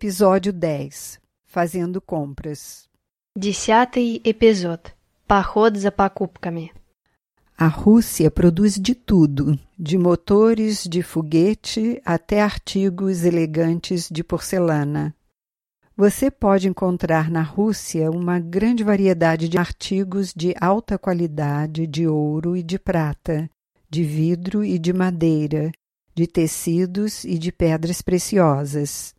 Episódio 10 Fazendo compras. Десятый эпизод. Поход за покупками. A Rússia produz de tudo, de motores de foguete até artigos elegantes de porcelana. Você pode encontrar na Rússia uma grande variedade de artigos de alta qualidade de ouro e de prata, de vidro e de madeira, de tecidos e de pedras preciosas.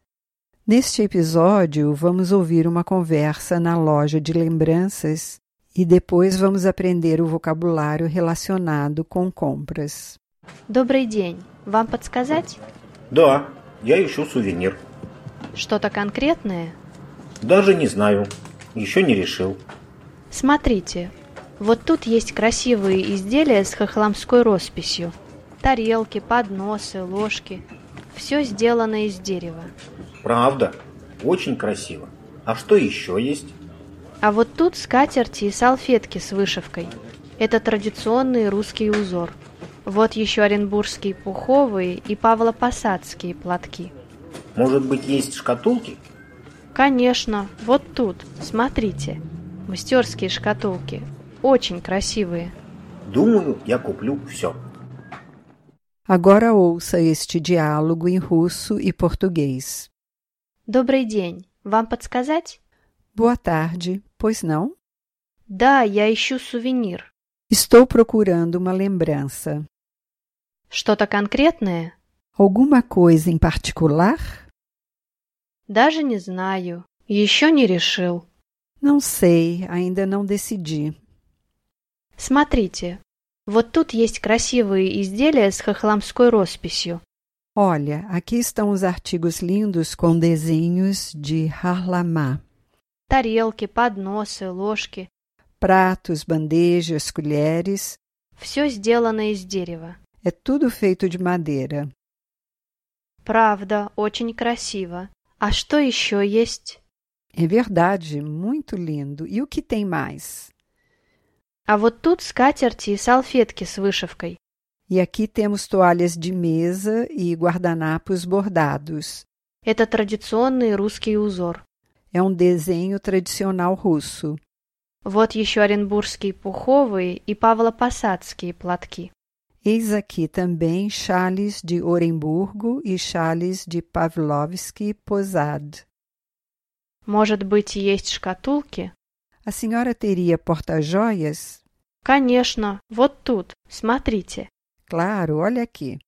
Neste episódio, vamos ouvir uma conversa na loja de lembranças e depois vamos aprender o vocabulário relacionado com compras. Добрый день. Вам подсказать? Да, я ищу сувенир. Что-то конкретное? Даже не знаю. Еще не решил. Смотрите. Вот тут есть красивые изделия с хохломской росписью. Тарелки, подносы, ложки. Все сделано из дерева. Правда? Очень красиво. А что еще есть? А вот тут скатерти и салфетки с вышивкой. Это традиционный русский узор. Вот еще оренбургские пуховые и павлопосадские платки. Может быть, есть шкатулки? Конечно, вот тут, смотрите. Мастерские шкатулки. Очень красивые. Думаю, я куплю все. Agora ouça este diálogo em russo e português. Добрый день. Вам подсказать? Boa tarde, pois não? Да, я ищу сувенир. Estou procurando uma lembrança. Что-то конкретное? Alguma coisa em particular? Даже не знаю. Еще не решил. Não sei, ainda não decidi. Смотрите. Вот тут есть красивые изделия с хохломской росписью. Olha, aqui estão os artigos lindos com desenhos de Harlamá. Тарелки, подносы, ложки. Pratos, bandejas, colheres. Все сделано из дерева. É tudo feito de madeira. Правда, очень красиво. А что еще есть? É verdade, muito lindo. E o que tem mais? А вот тут скатерти и салфетки с вышивкой. E aqui temos toalhas de mesa e guardanapos bordados. Это традиционный русский узор. É um desenho tradicional russo. Вот еще оренбургские пуховые и павлопосадские платки. Eis aqui também chales de Oremburgo e chales de Pavlovsky Posad. Может быть, есть шкатулки? A senhora teria porta-joias? Конечно, вот тут, смотрите. Claro, olha aqui.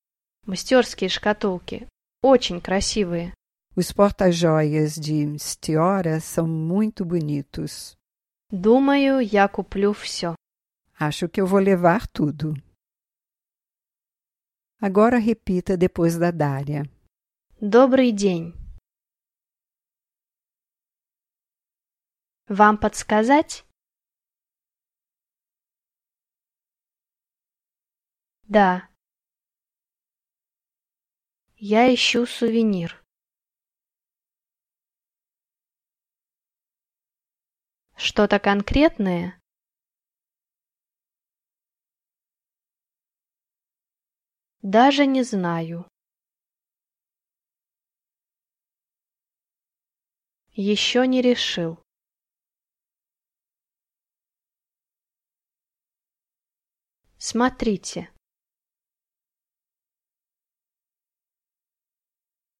Мастерские шкатулки. Очень красивые. Os porta-joias de Stiora são muito bonitos. Думаю, я куплю все. Acho que eu vou levar tudo. Agora repita depois da Dária. Добрый день. Вам подсказать? Да. Я ищу сувенир. Что-то конкретное? Даже не знаю. Еще не решил. Смотрите.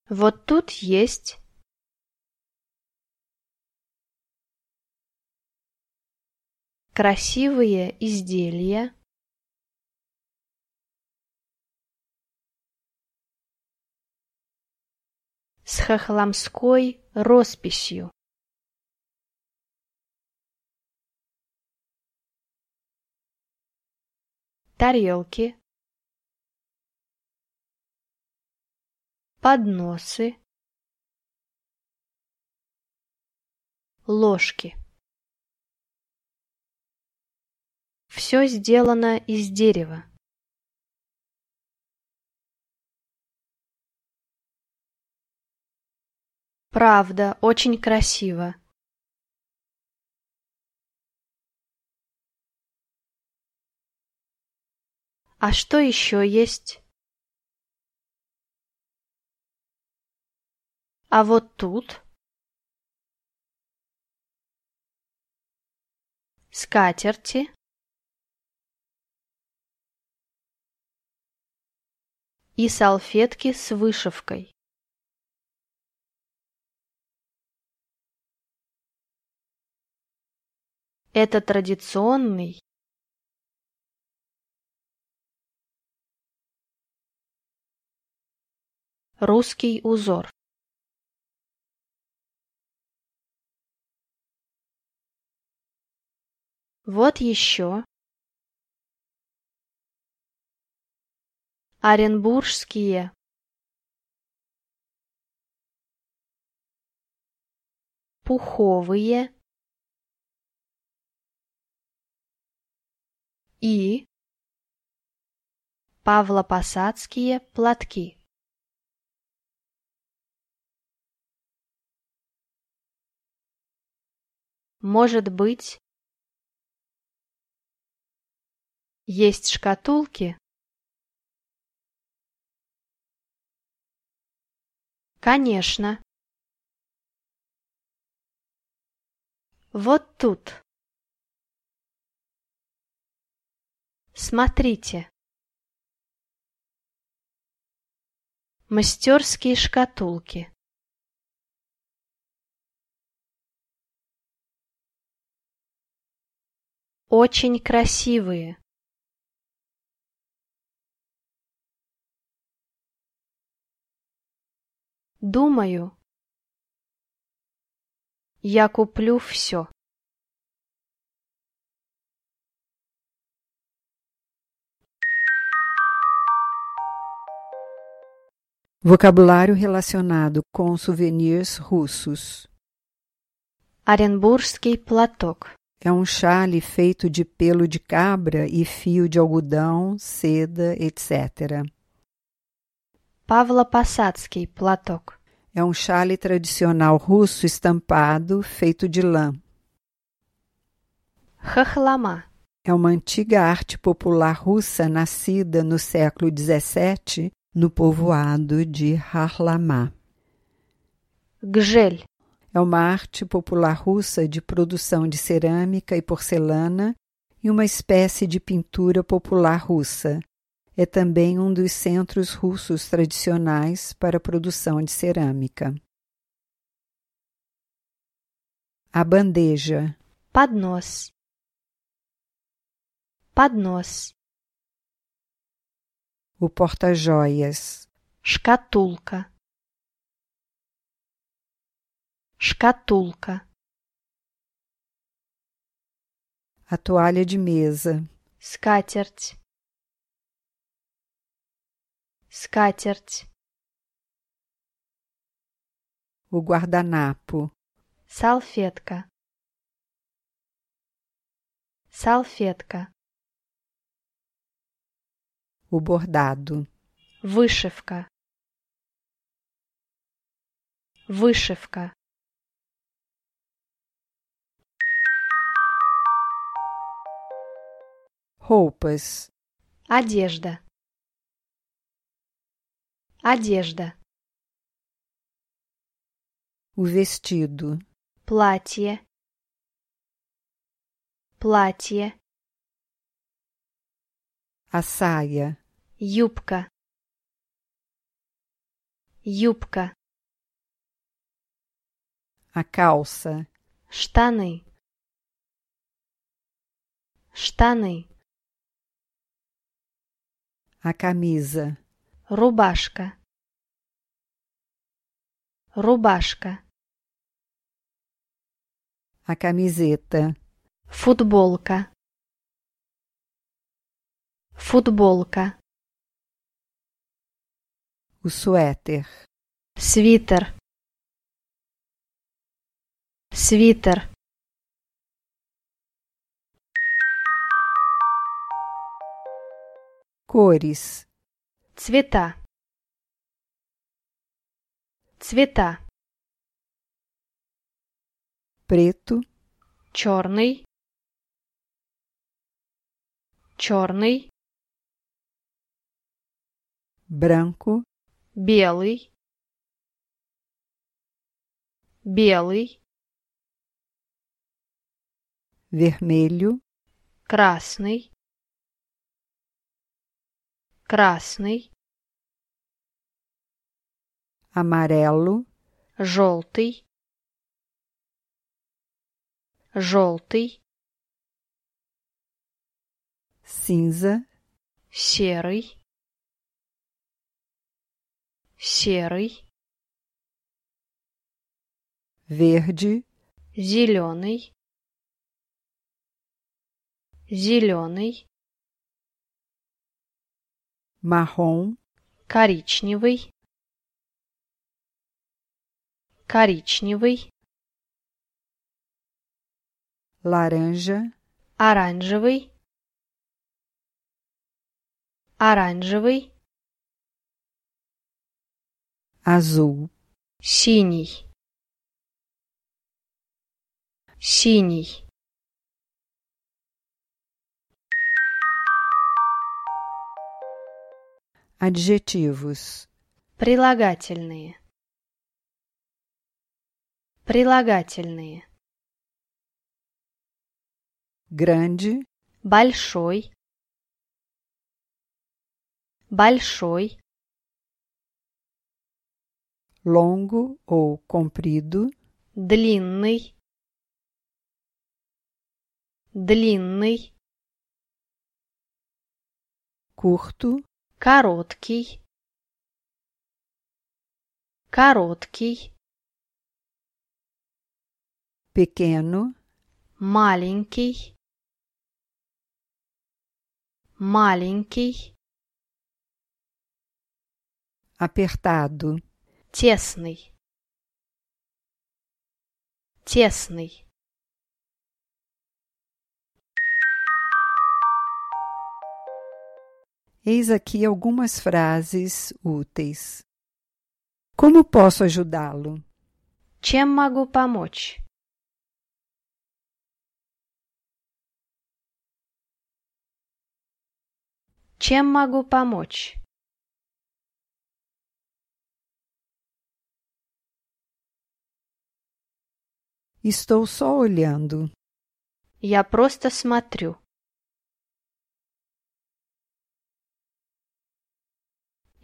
Вот тут есть красивые изделия с хохломской росписью. Тарелки, подносы, ложки. Все сделано из дерева. Правда, очень красиво. А что еще есть? А вот тут? Скатерти. И салфетки с вышивкой. Это традиционный русский узор. Вот еще Оренбургские пуховые и Павлопосадские платки. Может быть, есть шкатулки? Конечно. Вот тут. Смотрите. Мастерские шкатулки. Очень красивые. Думаю, я куплю все. Vocabulário relacionado com souvenirs russos. Оренбургский платок. É um chale feito de pelo de cabra e fio de algodão, seda, etc. Pavla Passatsky, Platok. É um chale tradicional russo estampado, feito de lã. Khachlama. É uma antiga arte popular russa nascida no século XVII no povoado de Harlamá. Gjel. É uma arte popular russa de produção de cerâmica e porcelana e uma espécie de pintura popular russa. É também um dos centros russos tradicionais para a produção de cerâmica. A bandeja. Поднос. Поднос. O porta-joias. Шкатулка. Шкатулка. A toalha de mesa. Скатерть. Скатерть. O guardanapo. Салфетка. Салфетка. O bordado. Вышивка. Вышивка. Roupas. Одежда. Одежда. O vestido. Платье. Платье. A saia. Юбка. Юбка. A calça. Штаны. Штаны. A camisa. Рубашка. Рубашка. A camiseta. Футболка. Футболка. O suéter. Свитер. Свитер. Cores. Цвета. Цвета. Preto. Черный. Черный. Branco. Белый. белый, vermelho, красный, красный, amarelo, желтый, желтый, cinza, серый, серый, verde, зеленый, зеленый, marrom, коричневый, коричневый, laranja, оранжевый, оранжевый, azul, синий, синий, adjetivos, прилагательные, прилагательные, grande, большой, большой, longo ou comprido, длинный, длинный, curto, короткий, короткий, pequeno, маленький, маленький, apertado, тесный, тесный. Eis aqui algumas frases úteis. Como posso ajudá-lo? Чем могу помочь? Чем могу помочь? Estou só olhando. Я просто смотрю.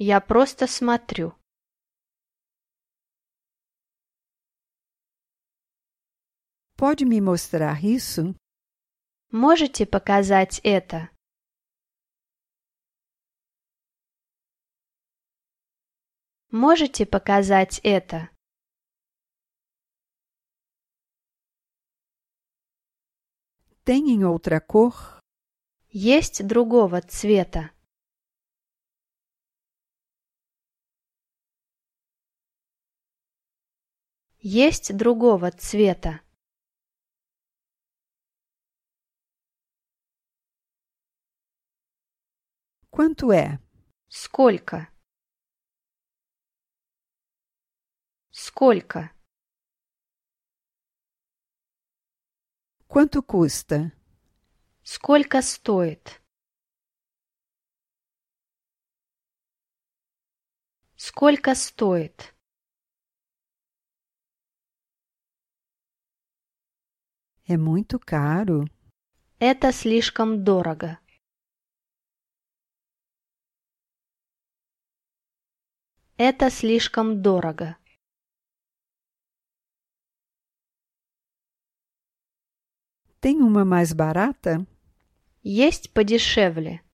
Я просто смотрю. Pode me mostrar isso? Можете показать это? Можете показать это? Tem em outra cor? Есть другого цвета? Есть другого цвета? Quanto é? Сколько? Сколько? Quanto custa? Сколько стоит? Сколько стоит? É muito caro. Это слишком дорого. Это слишком дорого. Tem uma mais barata? Есть подешевле.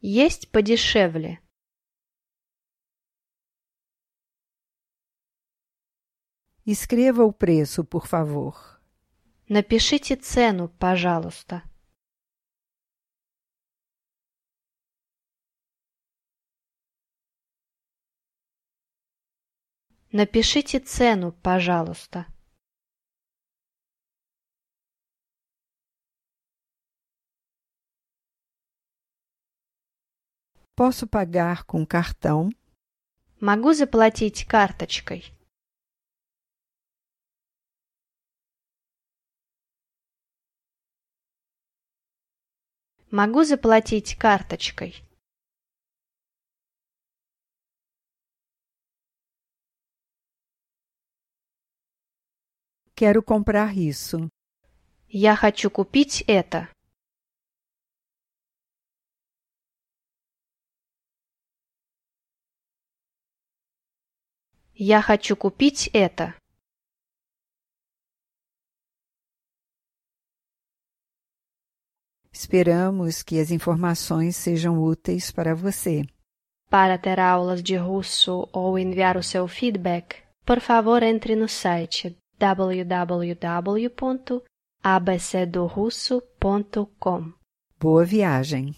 Есть подешевле. Escreva o preço, por favor. Напишите цену, пожалуйста. Напишите цену, пожалуйста. Posso pagar com cartão? Могу заплатить карточкой. Могу заплатить карточкой? Quero comprar isso. Я хочу купить это. Я хочу купить это. Esperamos que as informações sejam úteis para você. Para ter aulas de russo ou enviar o seu feedback, por favor entre no site www.abcdorusso.com. Boa viagem!